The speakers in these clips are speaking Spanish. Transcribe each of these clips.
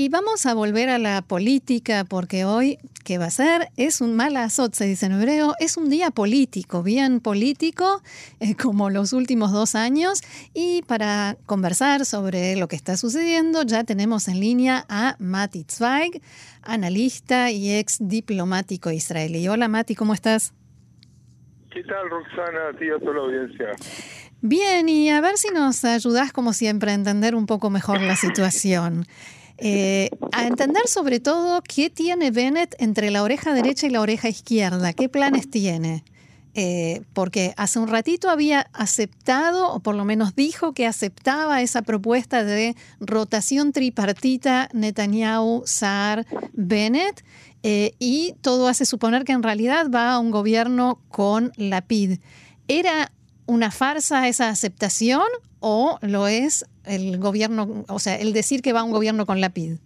Y vamos a volver a la política porque hoy, ¿qué va a ser? Es un azot, se dice en hebreo, es un día político, bien político, eh, como los últimos dos años. Y para conversar sobre lo que está sucediendo, ya tenemos en línea a Mati Zweig, analista y ex diplomático israelí. Hola Mati, ¿cómo estás? ¿Qué tal, Roxana? A ti a toda la audiencia. Bien, y a ver si nos ayudas, como siempre, a entender un poco mejor la situación. Eh, a entender sobre todo qué tiene Bennett entre la oreja derecha y la oreja izquierda, qué planes tiene. Eh, porque hace un ratito había aceptado, o por lo menos dijo que aceptaba esa propuesta de rotación tripartita Netanyahu, Saar, Bennett, eh, y todo hace suponer que en realidad va a un gobierno con la PID. ¿Era una farsa esa aceptación o lo es el gobierno, o sea, el decir que va un gobierno con la PID?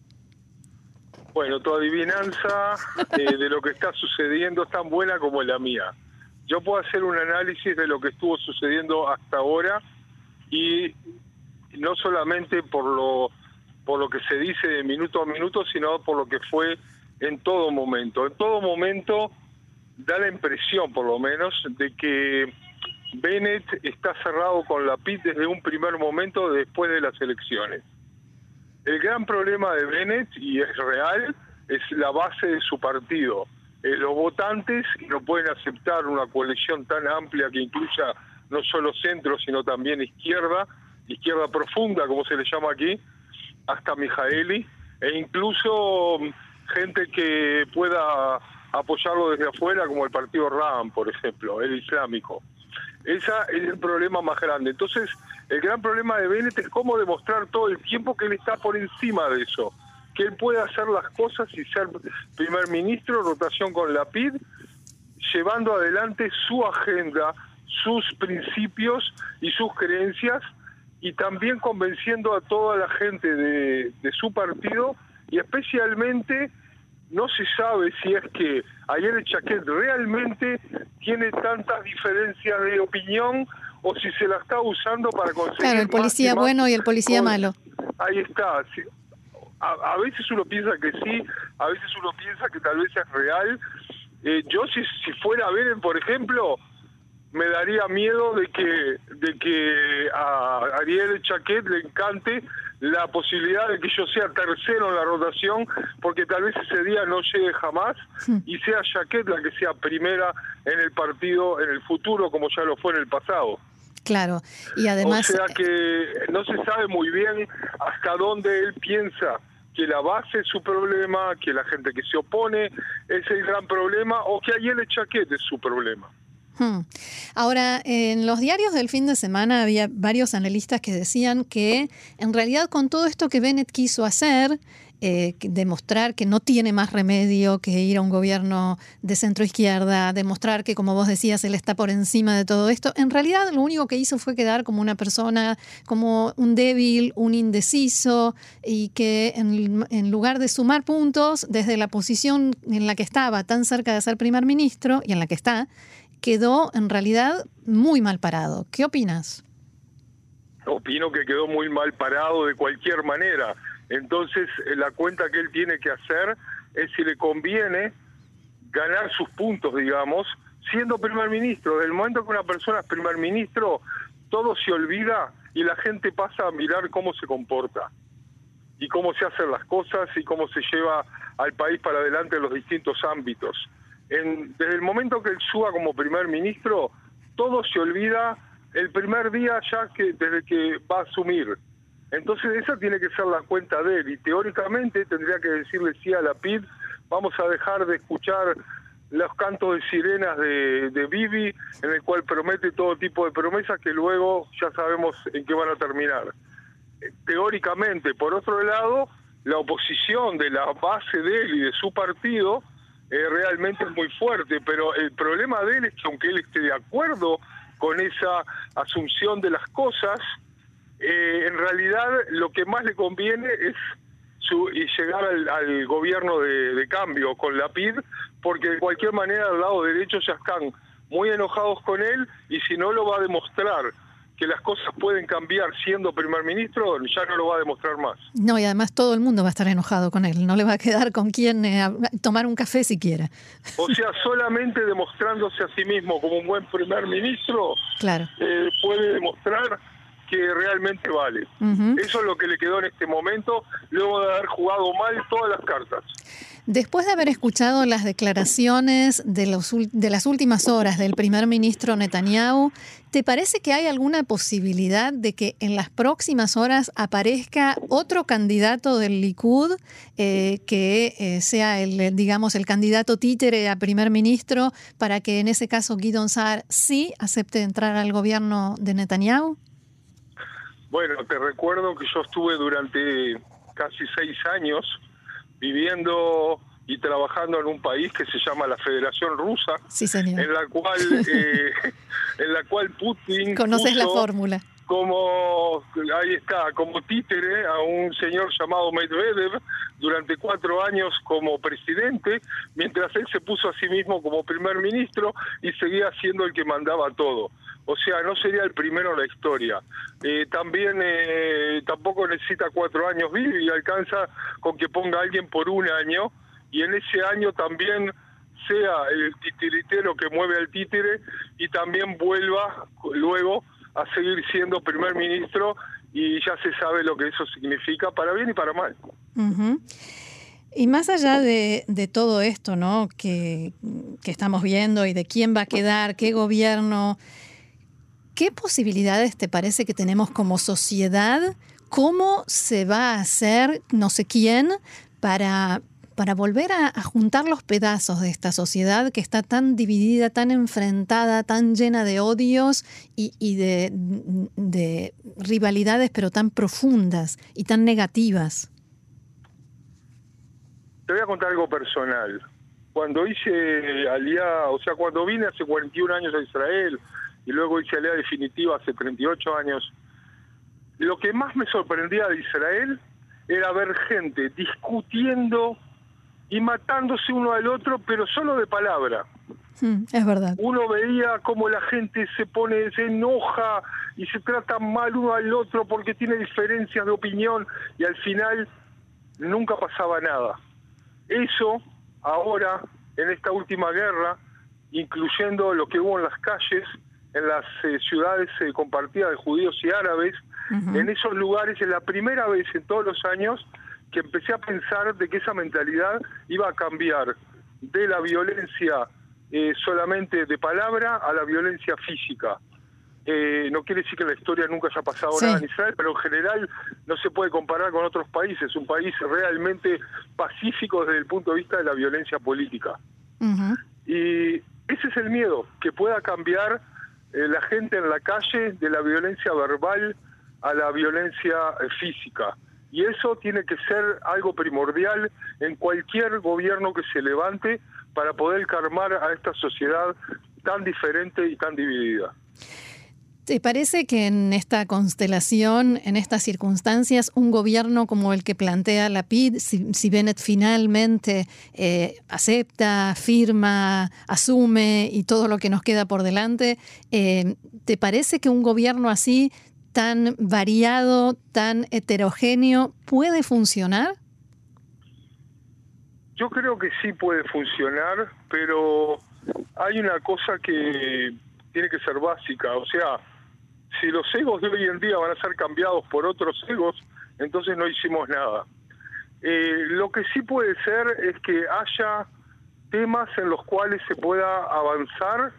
Bueno, tu adivinanza eh, de lo que está sucediendo es tan buena como la mía. Yo puedo hacer un análisis de lo que estuvo sucediendo hasta ahora y no solamente por lo por lo que se dice de minuto a minuto, sino por lo que fue en todo momento. En todo momento da la impresión, por lo menos, de que Bennett está cerrado con la PIT desde un primer momento después de las elecciones. El gran problema de Bennett, y es real, es la base de su partido. Eh, los votantes no pueden aceptar una coalición tan amplia que incluya no solo centro, sino también izquierda, izquierda profunda, como se le llama aquí, hasta Mijaeli, e incluso mm, gente que pueda apoyarlo desde afuera, como el partido RAM, por ejemplo, el islámico. Ese es el problema más grande. Entonces, el gran problema de Bennett es cómo demostrar todo el tiempo que él está por encima de eso, que él puede hacer las cosas y ser primer ministro, rotación con la PID, llevando adelante su agenda, sus principios y sus creencias, y también convenciendo a toda la gente de, de su partido y especialmente no se sabe si es que ayer Chaquet realmente tiene tantas diferencias de opinión o si se la está usando para conseguir. Claro, el policía bueno y el policía malo. Ahí está. A, veces uno piensa que sí, a veces uno piensa que tal vez es real. Eh, yo, si, si fuera a ver, por ejemplo, me daría miedo de que de que a Ariel Chaquet le encante la posibilidad de que yo sea tercero en la rotación, porque tal vez ese día no llegue jamás y sea Chaquet la que sea primera en el partido en el futuro, como ya lo fue en el pasado. Claro, y además... O sea que no se sabe muy bien hasta dónde él piensa que la base es su problema, que la gente que se opone es el gran problema, o que Ariel Chaquet es su problema. Hmm. Ahora, en los diarios del fin de semana había varios analistas que decían que en realidad con todo esto que Bennett quiso hacer, eh, demostrar que no tiene más remedio que ir a un gobierno de centro izquierda, demostrar que, como vos decías, él está por encima de todo esto. En realidad, lo único que hizo fue quedar como una persona, como un débil, un indeciso, y que en, en lugar de sumar puntos desde la posición en la que estaba, tan cerca de ser primer ministro, y en la que está, quedó en realidad muy mal parado. ¿Qué opinas? Opino que quedó muy mal parado de cualquier manera. Entonces, eh, la cuenta que él tiene que hacer es si le conviene ganar sus puntos, digamos, siendo primer ministro. Desde el momento que una persona es primer ministro, todo se olvida y la gente pasa a mirar cómo se comporta y cómo se hacen las cosas y cómo se lleva al país para adelante en los distintos ámbitos desde el momento que él suba como primer ministro, todo se olvida el primer día ya que desde que va a asumir. Entonces esa tiene que ser la cuenta de él y teóricamente tendría que decirle sí a la PID, vamos a dejar de escuchar los cantos de sirenas de, de Bibi, en el cual promete todo tipo de promesas que luego ya sabemos en qué van a terminar. Teóricamente, por otro lado, la oposición de la base de él y de su partido eh, realmente es muy fuerte, pero el problema de él es que aunque él esté de acuerdo con esa asunción de las cosas, eh, en realidad lo que más le conviene es y llegar al, gobierno de, cambio con la PID, porque de cualquier manera al lado derecho ya están muy enojados con él y si no lo va a demostrar que las cosas pueden cambiar siendo primer ministro, ya no lo va a demostrar más. No, y además todo el mundo va a estar enojado con él, no le va a quedar con quien eh, tomar un café siquiera. O sea, solamente demostrándose a sí mismo como un buen primer ministro, claro. Eh, puede demostrar que realmente vale. Eso es lo que le quedó en este momento, luego de haber jugado mal todas las cartas. Después de haber escuchado las declaraciones de, los, de las últimas horas del primer ministro Netanyahu, ¿te parece que hay alguna posibilidad de que en las próximas horas aparezca otro candidato del Likud eh, que eh, sea el, digamos, el candidato títere a primer ministro para que en ese caso Guidon Saar sí acepte entrar al gobierno de Netanyahu? Bueno, te recuerdo que yo estuve durante casi seis años viviendo y trabajando en un país que se llama la Federación Rusa, en la cual eh, en la cual Putin conoces la fórmula como ahí está como títere a un señor llamado Medvedev durante cuatro años como presidente mientras él se puso a sí mismo como primer ministro y seguía siendo el que mandaba todo o sea, no sería el primero en la historia. Eh, también eh, tampoco necesita cuatro años vivir y alcanza con que ponga a alguien por un año y en ese año también sea el titiritero que mueve al títere y también vuelva luego a seguir siendo primer ministro y ya se sabe lo que eso significa para bien y para mal. Y más allá de, de, todo esto, ¿no? Que, que estamos viendo y de quién va a quedar, qué gobierno, ¿Qué posibilidades te parece que tenemos como sociedad? ¿Cómo se va a hacer no sé quién para, para volver a, juntar los pedazos de esta sociedad que está tan dividida, tan enfrentada, tan llena de odios y, de, de, rivalidades, pero tan profundas y tan negativas? Te voy a contar algo personal. Cuando hice aliá, o sea, cuando vine hace 41 años a Israel, y luego hice ley definitiva hace 38 años. Lo que más me sorprendía de Israel era ver gente discutiendo y matándose uno al otro, pero solo de palabra. Hmm, es verdad. Uno veía cómo la gente se pone, se enoja y se trata mal uno al otro porque tiene diferencias de opinión y al final nunca pasaba nada. Eso ahora, en esta última guerra, incluyendo lo que hubo en las calles, en las eh, ciudades eh, compartidas de judíos y árabes, en esos lugares es la primera vez en todos los años que empecé a pensar de que esa mentalidad iba a cambiar de la violencia eh, solamente de palabra a la violencia física. no quiere decir que la historia nunca haya pasado nada en Israel, pero en general no se puede comparar con otros países. Un país realmente pacífico desde el punto de vista de la violencia política. Y ese es el miedo, que pueda cambiar eh, la gente en la calle de la violencia verbal a la violencia eh, física. Y eso tiene que ser algo primordial en cualquier gobierno que se levante para poder calmar a esta sociedad tan diferente y tan dividida. ¿Te parece que en esta constelación, en estas circunstancias, un gobierno como el que plantea la PID, si, Bennett finalmente eh, acepta, firma, asume y todo lo que nos queda por delante, eh, ¿te parece que un gobierno así, tan variado, tan heterogéneo, puede funcionar? Yo creo que sí puede funcionar, pero hay una cosa que tiene que ser básica, o sea, si los egos de hoy en día van a ser cambiados por otros egos, entonces no hicimos nada. Eh, lo que sí puede ser es que haya temas en los cuales se pueda avanzar,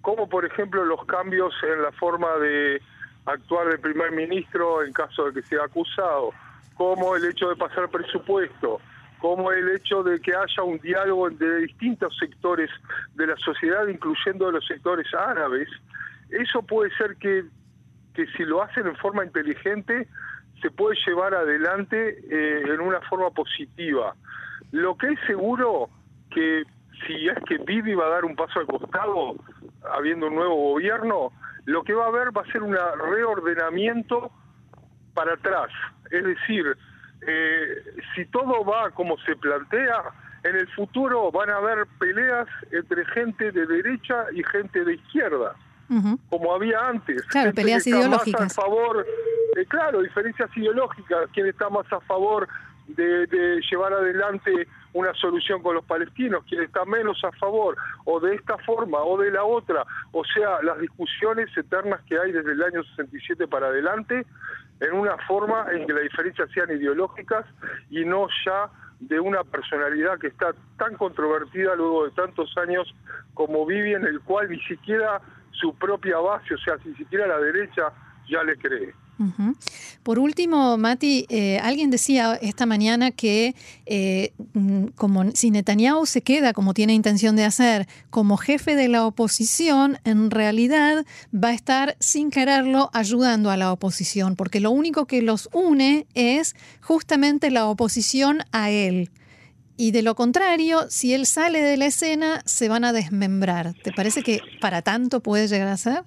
como por ejemplo los cambios en la forma de actuar del primer ministro en caso de que sea acusado, como el hecho de pasar presupuesto, como el hecho de que haya un diálogo entre distintos sectores de la sociedad, incluyendo los sectores árabes, eso puede ser que que si lo hacen en forma inteligente se puede llevar adelante eh, en una forma positiva. Lo que es seguro que si es que Bibi va a dar un paso al costado, habiendo un nuevo gobierno, lo que va a haber va a ser un reordenamiento para atrás. Es decir, eh, si todo va como se plantea, en el futuro van a haber peleas entre gente de derecha y gente de izquierda, como había antes. Claro, peleas ideológicas. a favor, eh, claro, diferencias ideológicas, quién está más a favor de, llevar adelante una solución con los palestinos, quién está menos a favor, o de esta forma o de la otra, o sea, las discusiones eternas que hay desde el año 67 para adelante, en una forma en que las diferencias sean ideológicas y no ya de una personalidad que está tan controvertida luego de tantos años como Vivi, en el cual ni siquiera su propia base, o sea, ni siquiera la derecha ya le cree. Por último, Mati, eh, alguien decía esta mañana que eh, mm, como si Netanyahu se queda, como tiene intención de hacer, como jefe de la oposición, en realidad va a estar sin quererlo ayudando a la oposición, porque lo único que los une es justamente la oposición a él. Y de lo contrario, si él sale de la escena, se van a desmembrar. ¿Te parece que para tanto puede llegar a ser?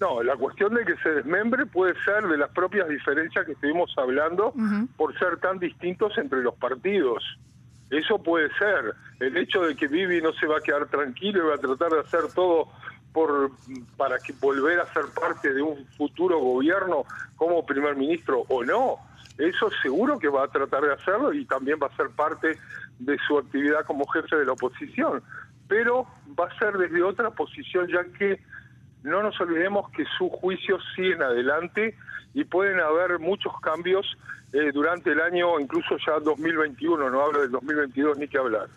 No, la cuestión de que se desmembre puede ser de las propias diferencias que estuvimos hablando por ser tan distintos entre los partidos. Eso puede ser. El hecho de que Vivi no se va a quedar tranquilo y va a tratar de hacer todo por para que volver a ser parte de un futuro gobierno como primer ministro o no. Eso seguro que va a tratar de hacerlo y también va a ser parte de su actividad como jefe de la oposición. Pero va a ser desde otra posición ya que no nos olvidemos que sus juicios siguen adelante y pueden haber muchos cambios eh, durante el año, incluso ya 2021, no hablo del 2022 ni que hablar.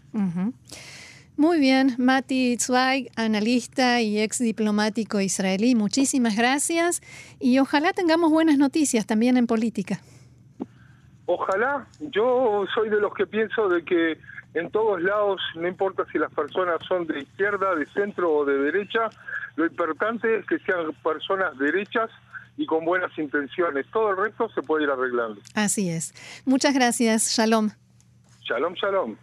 Muy bien, Mati Zweig, analista y ex diplomático israelí, muchísimas gracias y ojalá tengamos buenas noticias también en política. Ojalá, yo soy de los que pienso de que en todos lados, no importa si las personas son de izquierda, de centro o de derecha, lo importante es que sean personas derechas y con buenas intenciones. Todo el resto se puede ir arreglando. Así es. Muchas gracias. Shalom. Shalom, shalom.